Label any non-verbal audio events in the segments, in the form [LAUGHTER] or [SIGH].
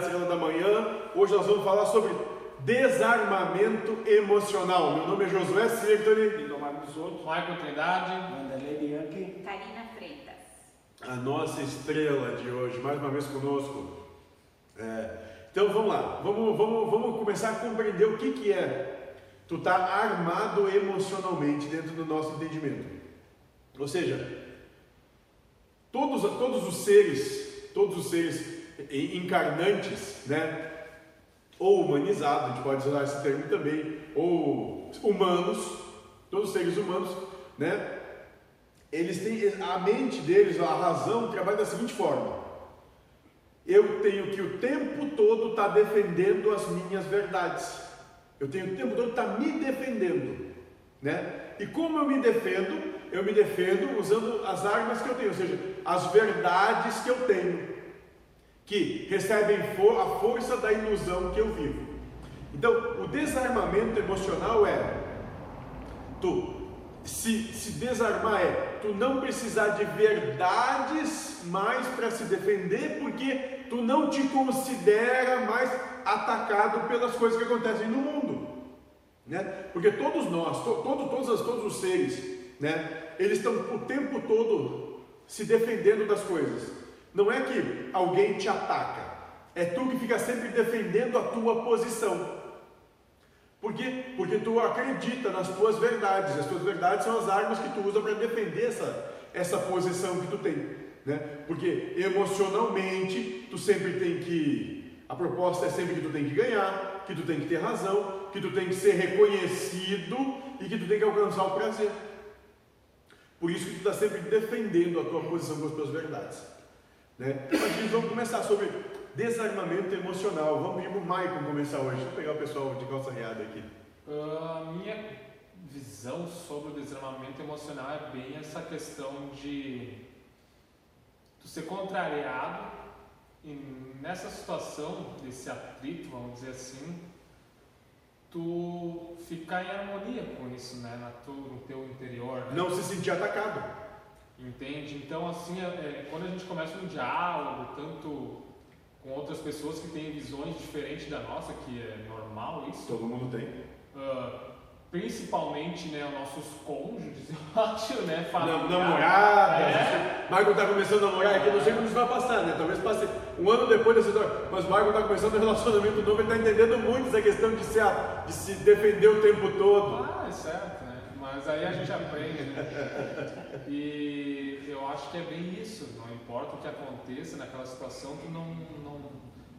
Estrela da Manhã. Hoje nós vamos falar sobre desarmamento emocional. Meu nome é Josué Sirtoni. Lindomar Bisotto. Michael Trindade. Bianchi. Karina Freitas. A nossa estrela de hoje, mais uma vez conosco. É, então vamos lá, vamos, vamos, vamos começar a compreender o que, que é tu estar tá armado emocionalmente dentro do nosso entendimento. Ou seja, todos, todos os seres, todos os seres encarnantes, né? Ou humanizados, a gente pode usar esse termo também, ou humanos, todos os seres humanos, né? Eles têm a mente deles, a razão trabalha da seguinte forma: eu tenho que o tempo todo estar tá defendendo as minhas verdades. Eu tenho o tempo todo estar tá me defendendo, né? E como eu me defendo? Eu me defendo usando as armas que eu tenho, ou seja, as verdades que eu tenho que recebem a força da ilusão que eu vivo. Então, o desarmamento emocional é tu se, se desarmar é tu não precisar de verdades mais para se defender, porque tu não te considera mais atacado pelas coisas que acontecem no mundo, né? Porque todos nós, to, todo, todos, todos os seres, né? Eles estão o tempo todo se defendendo das coisas. Não é que alguém te ataca, é tu que fica sempre defendendo a tua posição. Por quê? Porque tu acredita nas tuas verdades. As tuas verdades são as armas que tu usa para defender essa, essa posição que tu tem. Né? Porque emocionalmente tu sempre tem que. A proposta é sempre que tu tem que ganhar, que tu tem que ter razão, que tu tem que ser reconhecido e que tu tem que alcançar o prazer. Por isso que tu está sempre defendendo a tua posição com as tuas verdades. Né? Mas gente, vamos começar sobre desarmamento emocional. Vamos pedir para o Maicon começar hoje. Deixa eu pegar o pessoal de calça riada aqui. A uh, minha visão sobre o desarmamento emocional é bem essa questão de tu ser contrariado e nessa situação, desse atrito, vamos dizer assim, tu ficar em harmonia com isso, né, na tu, no teu interior. Né? Não se sentir atacado. Entende? Então, assim, é, é, quando a gente começa um diálogo, tanto com outras pessoas que têm visões diferentes da nossa, que é normal isso. Todo mundo tem. Uh, principalmente, né, os nossos cônjuges, [LAUGHS] eu acho, né, familiar. Namoradas. É. Marco está começando a namorar aqui, não sei como isso vai passar, né? Talvez passe um ano depois dessa história. Mas Marco está começando um relacionamento novo, ele está entendendo muito essa questão de se, de se defender o tempo todo. Ah, é certo? Mas aí a gente aprende, né? E eu acho que é bem isso. Não importa o que aconteça naquela situação, tu não, não,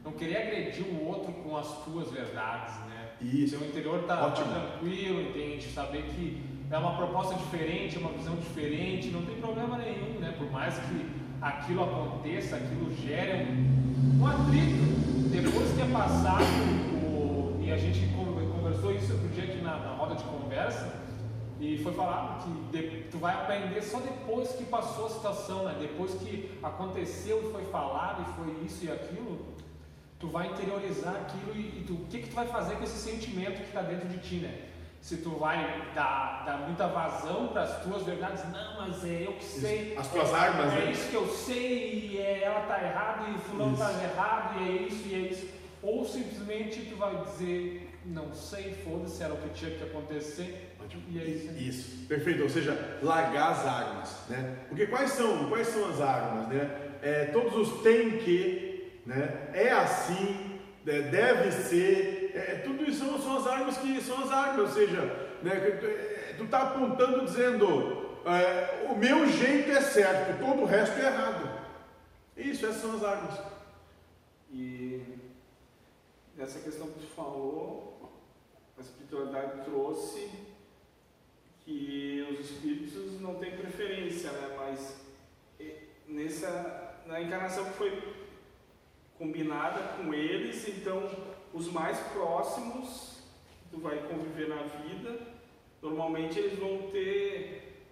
não querer agredir o outro com as tuas verdades, né? Isso. Seu interior tá, tá tranquilo, entende? Saber que é uma proposta diferente, é uma visão diferente, não tem problema nenhum, né? Por mais que aquilo aconteça, aquilo gere um, um atrito. Depois que é passado, o, e a gente conversou isso outro dia aqui na, na roda de conversa, e foi falado que de, tu vai aprender só depois que passou a situação, né? Depois que aconteceu e foi falado e foi isso e aquilo, tu vai interiorizar aquilo e, e tu, o que que tu vai fazer com esse sentimento que está dentro de ti, né? Se tu vai dar, dar muita vazão para as tuas verdades, não, mas é eu que sei. As tuas é, armas, é né? É isso que eu sei e é, ela tá errada e fulano está errado e é isso e é isso. Ou simplesmente tu vai dizer, não sei, foda-se, era o que tinha que acontecer e é isso. Isso, perfeito. Ou seja, largar as armas, né? Porque quais são, quais são as armas, né? É, todos os tem que, né? É assim, é, deve ser, é, tudo isso são, são, as armas que são as armas, ou seja, né? É, tu está apontando dizendo, é, o meu jeito é certo, todo o resto é errado. Isso, essas são as armas. E nessa questão que tu falou, espiritualidade trouxe que os espíritos não têm preferência, né? Mas nessa na encarnação que foi combinada com eles, então os mais próximos tu vai conviver na vida, normalmente eles vão ter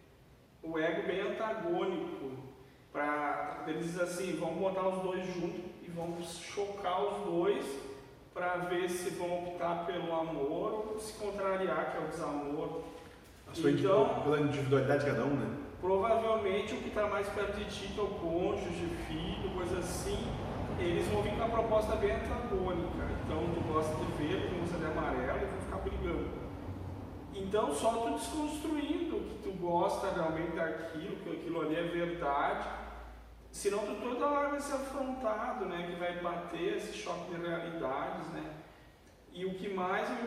o ego bem antagônico para eles assim, vão botar os dois juntos e vão chocar os dois para ver se vão optar pelo amor ou se contrariar que é o desamor sua então, pela individualidade de cada um, né? Provavelmente o que está mais perto de ti, teu cônjuge, filho, coisa assim, eles vão vir com a proposta bem antagônica. Então, tu gosta de verde, tu gosta de amarelo, e vão ficar brigando. Então, só tu desconstruindo que tu gosta realmente daquilo, que aquilo ali é verdade, senão tu toda hora vai ser afrontado, né? Que vai bater esse choque de realidades, né? E o que mais me,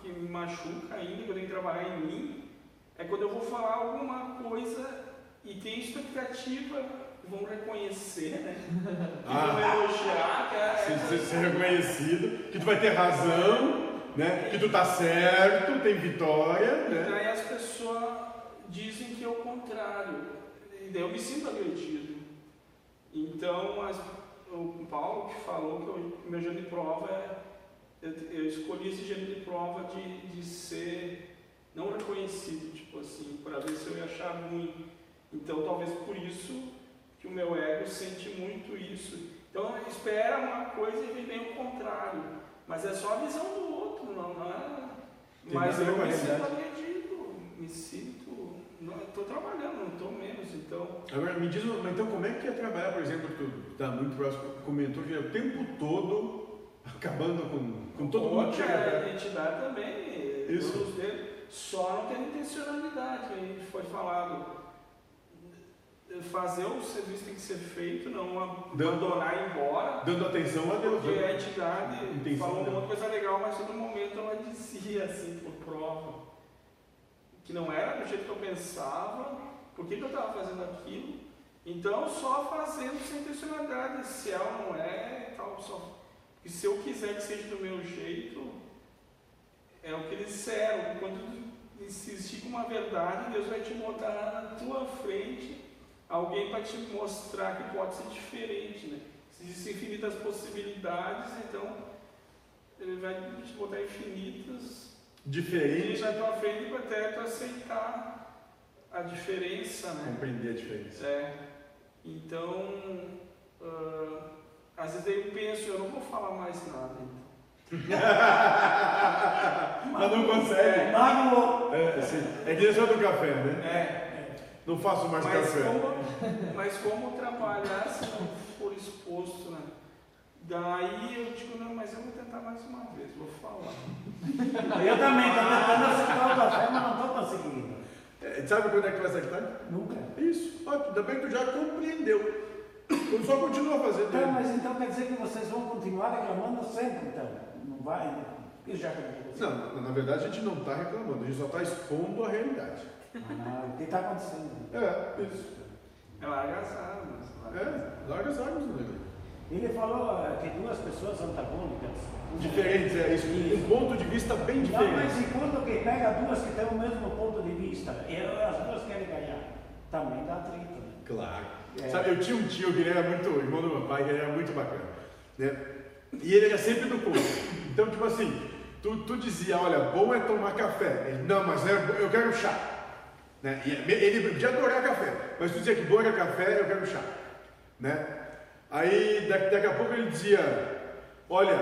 que me machuca ainda, que eu tenho que trabalhar em mim, é quando eu vou falar alguma coisa e tem expectativa vão reconhecer, né? [LAUGHS] Que ah, vão elogiar, que é, ser, ser reconhecido, que tu vai ter razão, né? Que tu tá certo, tem vitória, né? E daí as pessoas dizem que é o contrário. E daí eu me sinto agredido. Então, as, o Paulo que falou que o meu gênero de prova é. Eu, eu escolhi esse gênero de prova de, de ser não reconhecido, tipo assim, para ver se eu ia achar ruim. Então, talvez por isso que o meu ego sente muito isso. Então espera uma coisa e vem o contrário. Mas é só a visão do outro, não, não é? Tem mas eu me sinto agredido, me sinto. Estou trabalhando, então. Agora me diz, então como é que é trabalhar, por exemplo, tu está muito próximo, comentou que é o tempo todo acabando com, com todo mundo que chega. A identidade também, Isso. todos eles, só não tem intencionalidade, que a gente foi falado fazer o serviço tem que ser feito, não abandonar e ir embora. Dando atenção a Deus. Porque né? a entidade falou uma coisa legal, mas todo momento ela dizia assim, por prova, que não era do jeito que eu pensava, por que, que eu estava fazendo aquilo. Então, só fazendo sem intencionalidade, se é ou não é, tal, só. E se eu quiser que seja do meu jeito, é o que eles disseram. Quando insistir com uma verdade, Deus vai te botar na tua frente alguém para te mostrar que pode ser diferente, né? Existem infinitas possibilidades, então ele vai te botar infinitas diferentes na tua frente para até tu aceitar a diferença, né? Compreender a diferença. É. Então, uh, às vezes eu penso, eu não vou falar mais nada. Então. [LAUGHS] Mas não consegue. É, é, assim, é direção do café, né? É. Não faço mais mas café. Como, mas como trabalhar se não for exposto, né? Daí eu digo, não, mas eu vou tentar mais uma vez, vou falar. eu também estou tentando aceitar o café, mas não estou conseguindo. É, sabe quando é que vai acertar? Nunca. Isso. Ó, ainda bem que tu já compreendeu. Tu só continua fazendo. Então, mas então quer dizer que vocês vão continuar reclamando sempre, então? Não vai, né? já Não, na verdade a gente não está reclamando, a gente só está expondo a realidade. Ah, o que está acontecendo? É, isso. É larga as armas. É, larga as armas, né? Ele falou que duas pessoas antagônicas. Diferentes, é isso. Um ponto de vista bem diferente. Não, mas enquanto que pega duas que têm o mesmo ponto de e as duas querem ganhar, também dá atrito, né? Claro. É. Sabe, eu tinha um tio que ele era muito, irmão do meu pai, que ele era muito bacana. Né? E ele era sempre do contra. Então, tipo assim, tu, tu dizia, olha, bom é tomar café. Ele, não, mas é, eu quero chá. Né? ele podia adorar café, mas tu dizia que bom era café, eu quero chá. Né? Aí daqui, daqui a pouco ele dizia, olha,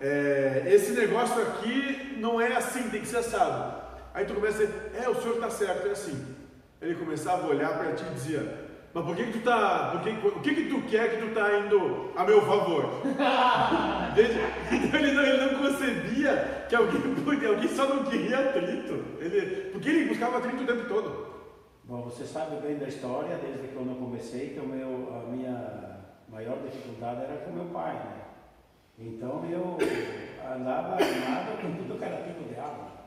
é, esse negócio aqui não é assim, tem que ser assado. Aí tu começa a dizer, é, o senhor está certo, é assim. Ele começava a olhar para ti e dizia, mas por que, que tu tá. Por que, o que, que tu quer que tu tá indo a meu favor? [LAUGHS] ele não, ele não concebia que alguém [LAUGHS] alguém só não queria atrito. Ele, porque ele buscava atrito o tempo todo. Bom, você sabe bem da história, desde quando eu comecei, que o meu, a minha maior dificuldade era com meu pai, né? Então eu andava armado com tudo que era tipo de arma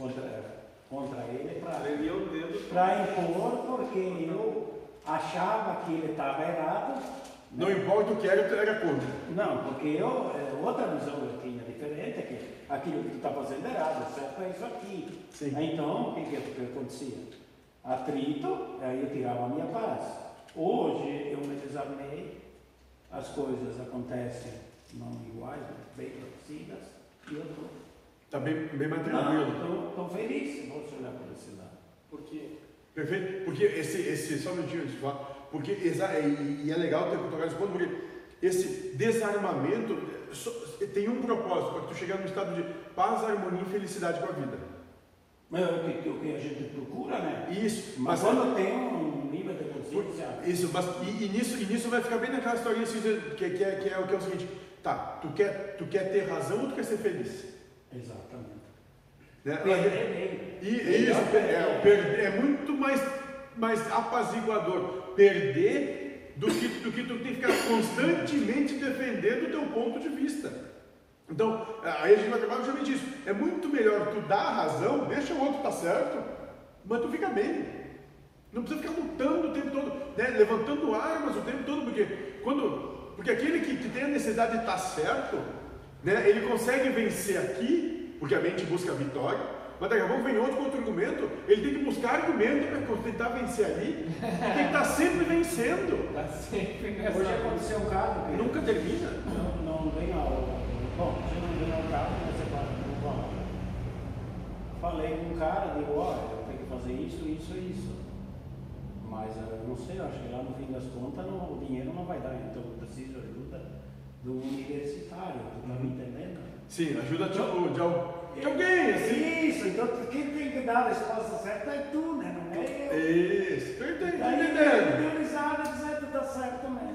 contra, contra ele para impor, porque eu achava que ele estava errado. Não né? importa o que era, tu era contra. Não, porque eu, é, outra visão eu tinha diferente, é que aquilo que tu está fazendo é errado, certo é isso aqui. Sim. Então, o que, que, que acontecia? Atrito, aí eu tirava a minha paz. Hoje eu me desarmei, as coisas acontecem não iguais, bem parecidas, e eu estou. Está bem, bem mais tranquilo. Estou feliz, vou olhar por esse lado. Por quê? Perfeito? Porque esse, esse só um minutinho de falar, porque e, e é legal ter tocar esse ponto, porque esse desarmamento tem um propósito, para tu chegar no estado de paz, harmonia e felicidade com a vida. Mas é o que, o que a gente procura, né? Isso. Mas, mas quando é... tem um nível de consciência. Isso, mas, e, e nisso, e nisso vai ficar bem naquela historinha assim, que, que, é, que, é, o que é o seguinte, tá, tu quer, tu quer ter razão ou tu quer ser feliz? Exatamente. Perder bem. E, isso, é, perder, é muito mais, mais apaziguador perder do que, do que tu tem que ficar constantemente defendendo o teu ponto de vista. Então, aí a gente vai trabalhar justamente isso. É muito melhor tu dar a razão, deixa o outro estar tá certo, mas tu fica bem. Não precisa ficar lutando o tempo todo, né? levantando armas o tempo todo, porque quando. Porque aquele que, que tem a necessidade de estar tá certo, né? ele consegue vencer aqui, porque a mente busca a vitória, mas daqui a pouco vem outro com outro argumento, ele tem que buscar argumento para tentar vencer ali, e tem que estar sempre vencendo. Está [LAUGHS] sempre nessa. Hoje aconteceu um caso que. Nunca termina. Não, não vem ao. Bom, você não vem ao caso, mas você pode não falar. Falei com um cara, digo, olha, eu tenho que fazer isso, isso e isso. Mas eu não sei, eu acho que lá no fim das contas não, o dinheiro não vai dar, então eu preciso do universitário, tu tá me entendendo? Sim, ajuda de, de, de alguém, assim. Isso, então quem tem que dar a resposta certa é tu, né? Não é eu. Isso, tô entendendo. Aí entendendo. deu risada e que tá certo mesmo.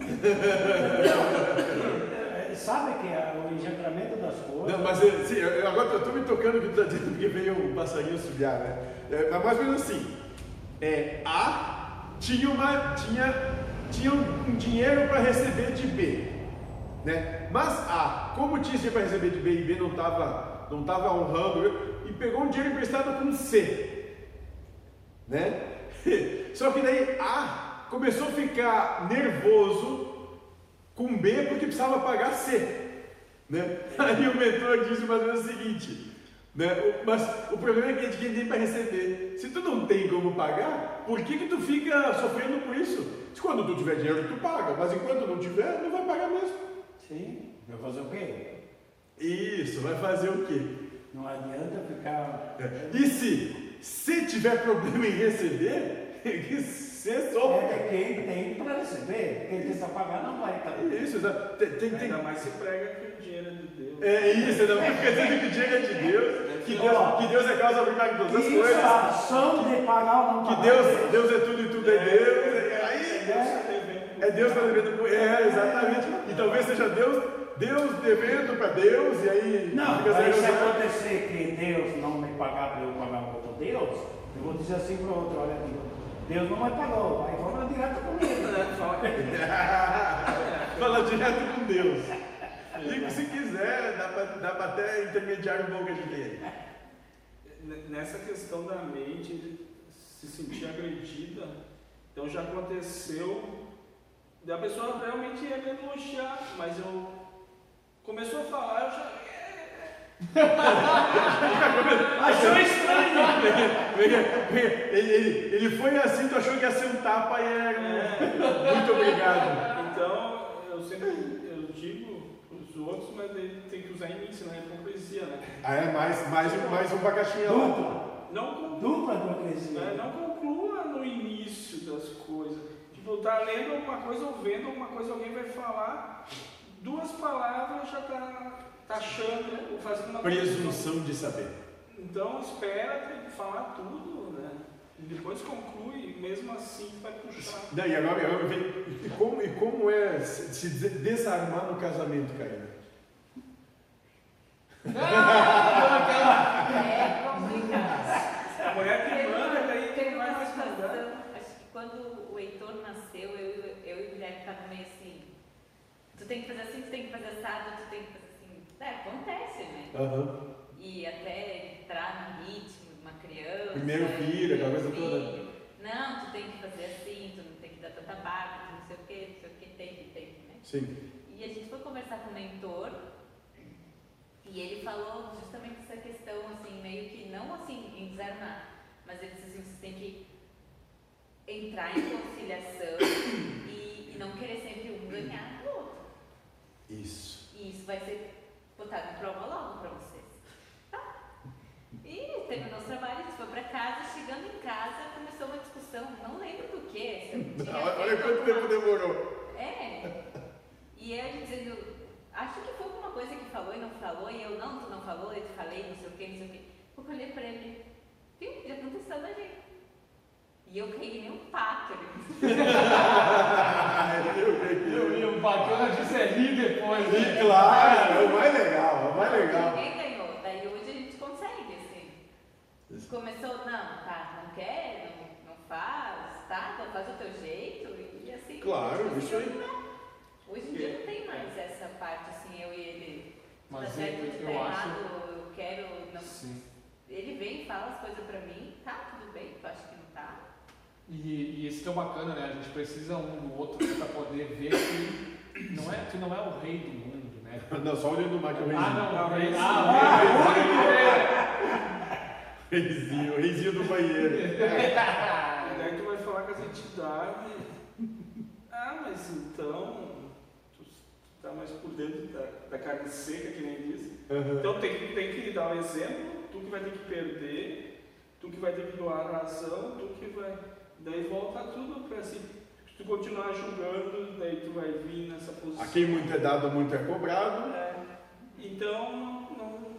[LAUGHS] Sabe que é o engendramento das coisas. Não, mas é, sim, agora eu estou me tocando que tu está dizendo que veio um passarinho subiar, né? É, mas mais ou menos assim. É, A tinha, uma, tinha, tinha um dinheiro para receber de B. Né? Mas A, como tinha dinheiro para receber de B e B não estava não tava honrando, e pegou um dinheiro emprestado com C. Né? [LAUGHS] Só que daí A começou a ficar nervoso com B porque precisava pagar C. Né? [LAUGHS] Aí o mentor disse mais ou menos o seguinte: né? Mas o problema é que a gente tem para receber. Se tu não tem como pagar, por que, que tu fica sofrendo por isso? Se quando tu tiver dinheiro, tu paga, mas enquanto não tiver, não vai pagar mesmo. Sim, vai fazer o quê? Isso, vai fazer o quê? Não adianta ficar. É. E se, se tiver problema em receber, [LAUGHS] você sofre. É quem tem para receber, quem para pagar não vai. Tá? Isso, tem, tem, tem... Ainda mais se prega que o dinheiro é de Deus. É isso, ainda mais dizendo que o dinheiro é de Deus, que Deus, que Deus é causa de todas as Isso, coisas. a ação de pagar ou não Que pagar. Deus, Deus é tudo e tudo é Deus. Aí É, Deus está devendo. É, exatamente. E talvez seja Deus, Deus devendo para Deus, e aí Não, fica mas se sem acontecer que Deus não me pagar para eu pagar um outro Deus, eu vou dizer assim para o outro, olha, Deus não me pagou, vai falar direto comigo. [LAUGHS] né? Fala que [LAUGHS] Fala direto com Deus. E se quiser, dá para até intermediário bom que a gente aí. Nessa questão da mente se sentir agredida, então já aconteceu da pessoa realmente ia me elogiar, mas eu começou a falar, eu já. [LAUGHS] Achou estranho. Ele, ele, ele foi assim, tu achou que ia ser um tapa e era um muito obrigado. Então, eu sempre eu digo para os outros, mas ele tem que usar em mim, senão é hipocrisia, né? Ah, é mais, mais, um- mais um bacaxinha lá. Dupla, Não, con- dupla hipocrisia. não no início das coisas. Tipo, tá lendo alguma coisa ou vendo alguma coisa, alguém vai falar, duas palavras já tá, tá achando, ou fazendo uma Presunção de saber. Então espera tem que falar tudo, né? E depois conclui, mesmo assim vai puxar. Não, e agora, agora vem, e, como, e como é se se des- desarmar no casamento, Karina? [LAUGHS] É complicado. A mulher que manda, daí Teve não vai uma mais mandar. situação, acho que quando o Heitor nasceu, eu, eu e o Guilherme estavam meio assim, tu tem que fazer assim, tu tem que fazer assado, tu tem que fazer assim. É, acontece, né? Aham. E até entrar no ritmo de uma criança. Primeiro filho, aquela coisa toda. Não, tu tem que fazer assim, tu não tem que dar tanta barba, tu não sei o que, não sei o que, tem que, tem que, né? Sim. E a gente foi conversar com o mentor e ele falou justamente essa questão, assim, meio que não assim em desarmar, mas ele disse assim, você tem que entrar em conciliação [COUGHS] e, e não querer sempre um ganhar do outro. Isso. E isso vai ser botado em prova logo para vocês. Tá? E terminou o trabalho, a gente foi para casa, chegando em casa começou uma discussão, não lembro do que. [LAUGHS] Olha quanto tempo demorou. é. E ele dizendo, acho que foi alguma coisa que falou e não falou, e eu não, tu não falou, eu te falei, não sei o que, não sei o que. Eu olhei pra ele, viu, já aconteceu da gente. E eu caí nem um pato ali. E o bacana disso é rir depois, né? E claro, é o mais legal, é o mais legal. Ninguém ganhou. Daí hoje a gente consegue, assim. Começou, não, tá, não quer, não, não faz, tá, então faz o teu jeito e assim. Claro, isso aí. é. Hoje em dia não tem mais essa parte assim, eu e ele. Tá Mas certo, eu, tá eu acho. errado, eu quero. Não. Sim. Ele vem e fala as coisas pra mim, tá, tudo bem, tu acha que não tá? E, e isso que é o bacana, né? A gente precisa um do outro para poder ver que não é, que não é o rei do mundo, né? [LAUGHS] Não, só olhando o Mike, o Ah, reizinho. não, o rei. Não, Ah, Reizinho, o reizinho do banheiro. E daí tu vai falar com as entidades. Ah, mas então. Tu, tu tá mais por dentro da, da carne seca, que nem diz. Então tem que, tem que dar o exemplo, tu que vai ter que perder, tu que vai ter que doar a razão, tu que vai. Daí volta tudo si. Se tu continuar julgando, daí tu vai vir nessa posição. A quem muito é dado, muito é cobrado. É, então, não. não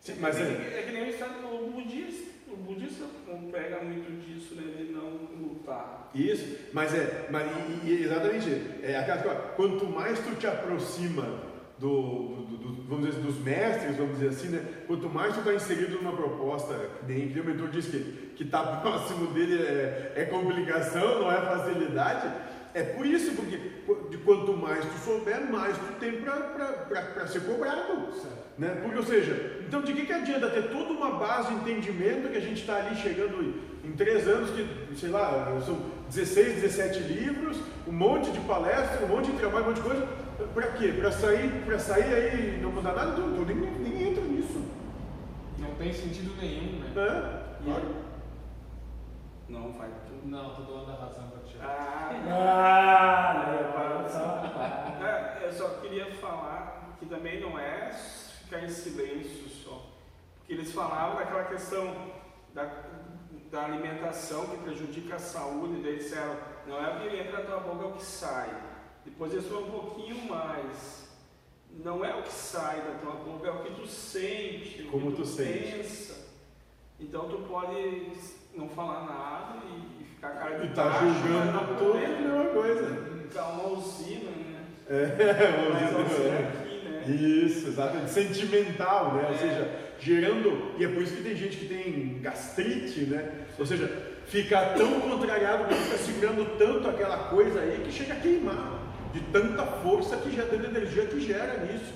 Sim, mas é, é, é que nem o estado o budista. O budista não pega muito disso, né? De não lutar. Isso, mas é, mas, e- e- exatamente, é aquela coisa, quanto mais tu te aproxima do, do- do- vamos dizer, dos mestres, vamos dizer assim, né? Quanto mais tu está inserido numa proposta, nem que o mentor disse que que tá [LAUGHS] próximo dele é, é complicação, não é facilidade. É por isso, porque qu- de quanto mais tu souber, mais tu tem para ser cobrado. Né? Porque, ou seja, então de que, que adianta ter toda uma base de entendimento que a gente está ali chegando em, três anos, que, sei lá, são 16, 17 livros, um monte de palestras, um monte de trabalho, um monte de coisa, para quê? Para sair, pra sair aí não mudar nada? Então, então nem, nem entra nisso. Não tem sentido nenhum, né? Né? Claro. Não vai. Não, tô dando a razão pra ti. Ah, Ah, para só. É, eu só queria falar que também não é ficar em silêncio só. Porque eles falavam daquela questão da, da alimentação que prejudica a saúde, daí disseram, não é o que entra na tua boca, é o que sai. Depois eles foram um pouquinho mais. Não é o que sai da tua boca, é o que tu sente, o Como que tu sente. pensa. Então tu pode não falar nada e, ficar cara de E tá baixo, mas julgando tudo a mesma coisa. Ficar uma usina, né? É, [LAUGHS] vamos dizer, usina é. aqui, né? Isso, exatamente. Sentimental, né? Ou É. seja, gerando. E é por isso que tem gente que tem gastrite, né? Ou seja, fica tão contrariado que fica segurando tanto aquela coisa aí que chega a queimar. De tanta força que já tanta energia que gera nisso.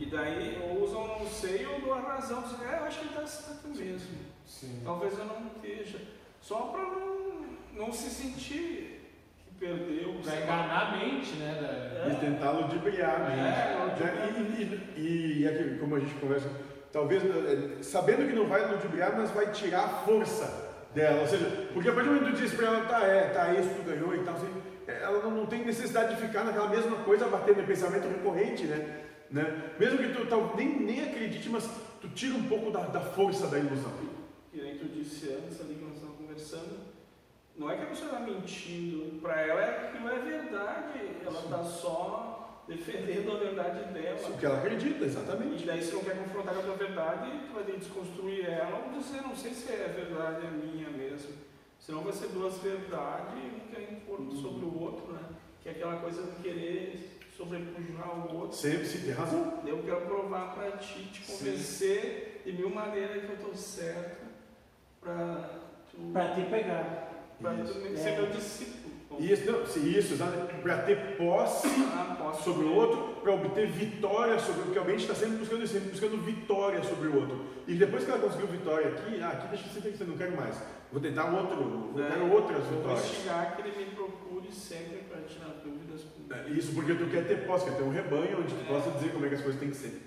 E daí ou usam não sei ou dou a razão. É, eu acho que ele está certo mesmo. Sim. Talvez eu não esteja. Só para não, não se sentir que perdeu. Pra lá. enganar a mente, né? da- E tentar ludibriar, É, né? ludibriar. E, e, e aqui, como a gente conversa, talvez eh, sabendo que não vai ludibriar, mas vai tirar a força dela. Ou seja, porque a partir do momento que tu diz pra ela, tá, é, tá, isso tu ganhou e tal, assim, ela não, tem necessidade de ficar naquela mesma coisa batendo em pensamento recorrente, né? né? Mesmo que tu tal, nem, nem acredite, mas tu tira um pouco da, da força da ilusão. Que nem tu disse antes ali que nós estávamos conversando. Não é que a pessoa está mentindo. Para ela é que não é verdade. Ela está só defendendo a verdade dela. O que ela acredita, E exatamente. daí se não quer confrontar com a tua verdade, tu vai ter que desconstruir ela ou dizer, não sei se é verdade é minha mesmo. Senão vai ser duas verdades, um quer impor sobre o outro, né? Que é aquela coisa de querer sobrepujar o outro. Sempre se tem razão. Eu quero provar para ti, te convencer de mil maneiras que eu estou certo para tu, Para te pegar. Isso. ser É. meu discípulo. Isso, não, isso, para ter posse Ah, posso sobre o outro, para obter vitória sobre o porque a mente está sempre buscando isso, sempre buscando vitória sobre o outro. E depois que ela conseguiu vitória aqui, ah, aqui deixa que eu não quero mais. Vou tentar outro, eu É, quero outras vou vitórias. instigar que ele me procure sempre para tirar dúvidas. É, Isso porque tu quer ter posse, quer ter um rebanho onde tu possa dizer como é que as coisas têm que ser.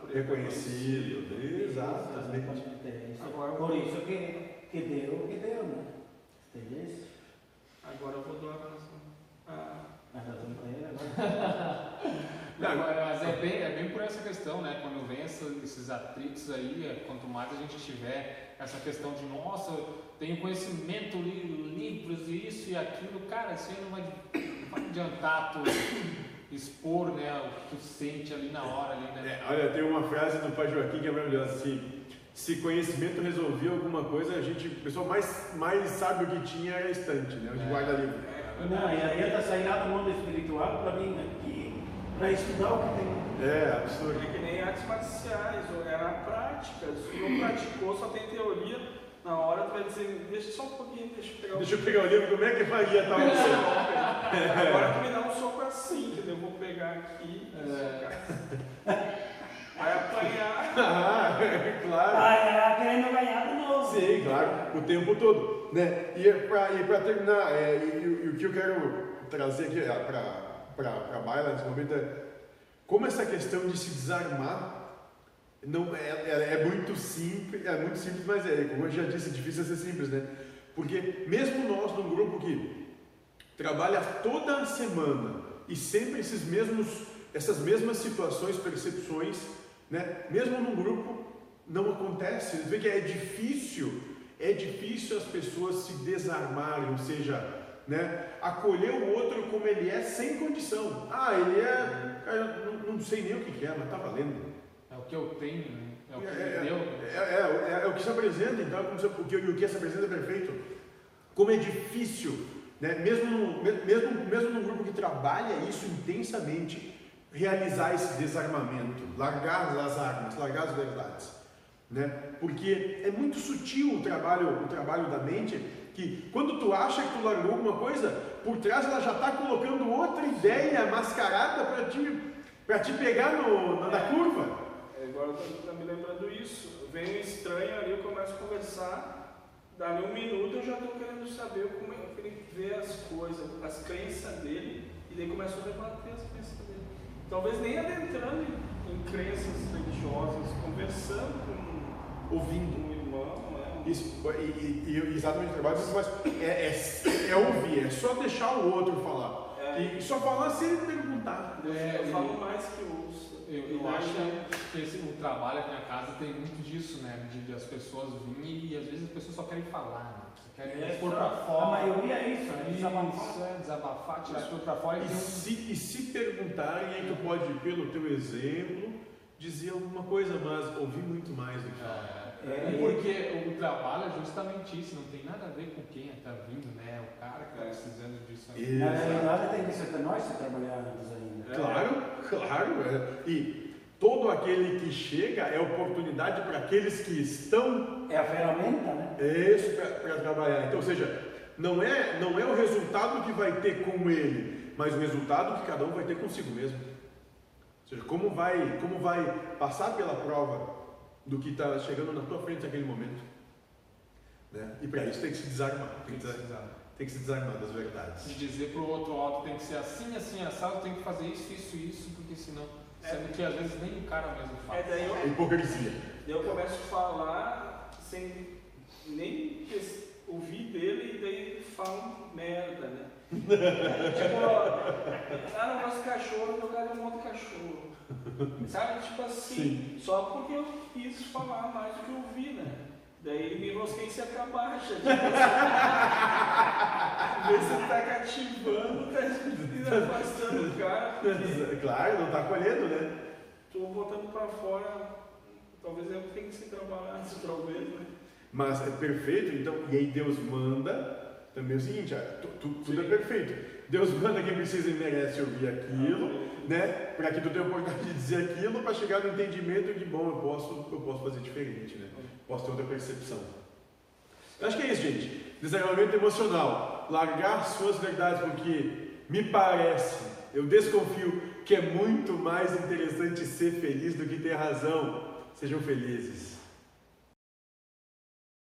Por ele. Reconhecido, exatamente. É isso. Agora Por isso que, que deu que deu, né? Entendeu? Agora eu vou dar a razão. Ah, A razão pra ele agora. Não, agora, mas é bem, é bem por essa questão, né? Quando vem essa- esses atritos aí, é, quanto mais a gente tiver essa questão de, nossa, eu tenho conhecimento, li livros e isso e aquilo, cara, isso aí não vai, não vai adiantar tu expor, né, o que tu sente ali na hora, ali, né? É, olha, tem uma frase do Pai Joaquim que é maravilhosa assim. se conhecimento resolvia alguma coisa, a gente, o pessoal mais, mais sabe o que tinha era a estante, né? Onde É. guarda livro. É, Não, e adianta sair lá do mundo espiritual para mim, né? Para estudar o que tem. É, absurdo. É que nem artes marciais, ou era a prática. Se não praticou, só tem teoria, na hora tu vai dizer, deixa só um pouquinho, deixa eu pegar o Deixa eu pegar o livro, como é que faria tal [LAUGHS] coisa? Agora tu me dá um soco assim, entendeu? Eu vou pegar aqui e socar. Vai apanhar. [LAUGHS] Ah, claro. Ah, era querendo ganhar de novo. Sim, claro, o tempo todo. Né? E para terminar, é, e, e- e o que eu quero trazer aqui para a baila nesse momento é como essa questão de se desarmar não é, é, é muito simples, é muito simples, mas é, como eu já disse, é difícil ser simples, né? Porque mesmo nós num grupo que trabalha toda a semana e sempre esses mesmos, essas mesmas situações, percepções, né? Mesmo num grupo não acontece. Você vê que é difícil, é difícil as pessoas se desarmarem, ou seja, né? Acolher o outro como ele é sem condição. Ah, ele é, não, não sei nem o que é, mas tá valendo. É o que eu tenho, né? É o que É, me deu. é, é, é, é o que se apresenta, então, como se- o que, o que se apresenta é perfeito. Como é difícil, né? mesmo, no, me- mesmo, mesmo num grupo que trabalha isso intensamente, realizar esse desarmamento, largar as armas, largar as verdades. Né? Porque é muito sutil o trabalho, o trabalho da mente, que quando tu acha que tu largou alguma coisa, por trás ela já está colocando outra ideia mascarada para te, pra te pegar no, na, na curva. Agora tô me lembrando isso. Vem um estranho ali, eu começo a conversar, dali um minuto eu já estou querendo saber como é que ele vê as coisas, as crenças dele, e daí começo a debater as crenças dele. Talvez nem adentrando em, em crenças religiosas, conversando com, Ouvindo. um irmão, né? Isso, e, e exatamente o trabalho, mas é, é, é ouvir, é só deixar o outro falar. É. E só falar se ele perguntar. Eu, É, eu falo mais que ouço. Eu, eu acho que esse, o trabalho aqui na casa tem muito disso, né? De, de as pessoas virem e às vezes as pessoas só querem falar, né? Querem É, pôr pra fora. a maioria é isso, né? Desabafar. Isso, é, desabafar, tirar as coisas pra fora e E um. se, e se perguntarem, aí tu pode, pelo teu exemplo, dizer alguma coisa, mas ouvir muito mais do que falar. É, É, e porque o trabalho é justamente isso, não tem nada a ver com quem está vindo, né? O cara que está É. precisando disso aí. E- Na realidade tem que ser nós se trabalharmos ainda. Claro, claro. é. E todo aquele que chega é oportunidade para aqueles que estão É a ferramenta, né? É isso para trabalhar. Então, ou seja, não é, não é o resultado que vai ter com ele, mas o resultado que cada um vai ter consigo mesmo. Ou seja, como vai, como vai passar pela prova do que está chegando na tua frente naquele momento. Né? E para isso tem que se desarmar, tem que, Precisar. tem que se desarmar das verdades. De dizer pro outro alto tem que ser assim, assim, assado, tem que fazer isso, isso, isso, porque senão. Sendo que às vezes nem o cara mesmo É, faz. daí eu, É hipocrisia. daí eu começo a falar sem nem ouvir dele e daí fala merda, né? [LAUGHS] tipo, ah, não gosto de cachorro, meu cara é um outro cachorro. [LAUGHS] Sabe? Tipo assim, só porque eu quis falar mais do que eu ouvi, né? Daí me enrosquei cerca baixa. Tipo assim, [LAUGHS] Vê se você tá cativando, tá afastando o cara, porque [LAUGHS] Claro, não está colhendo, né? tô botando pra fora. Talvez eu tenha que se trabalhar antes, talvez, né? Mas é perfeito, então, e aí Deus manda também é o seguinte, ah, tu- tu- tudo é perfeito. Deus manda quem precisa e merece ouvir aquilo, né? Para que tu tenha a oportunidade de dizer aquilo, para chegar no entendimento de bom, eu posso, eu posso fazer diferente, né? Posso ter outra percepção. Eu acho que é isso, gente. Desarmamento emocional. Largar suas verdades, porque me parece, eu desconfio que é muito mais interessante ser feliz do que ter razão. Sejam felizes.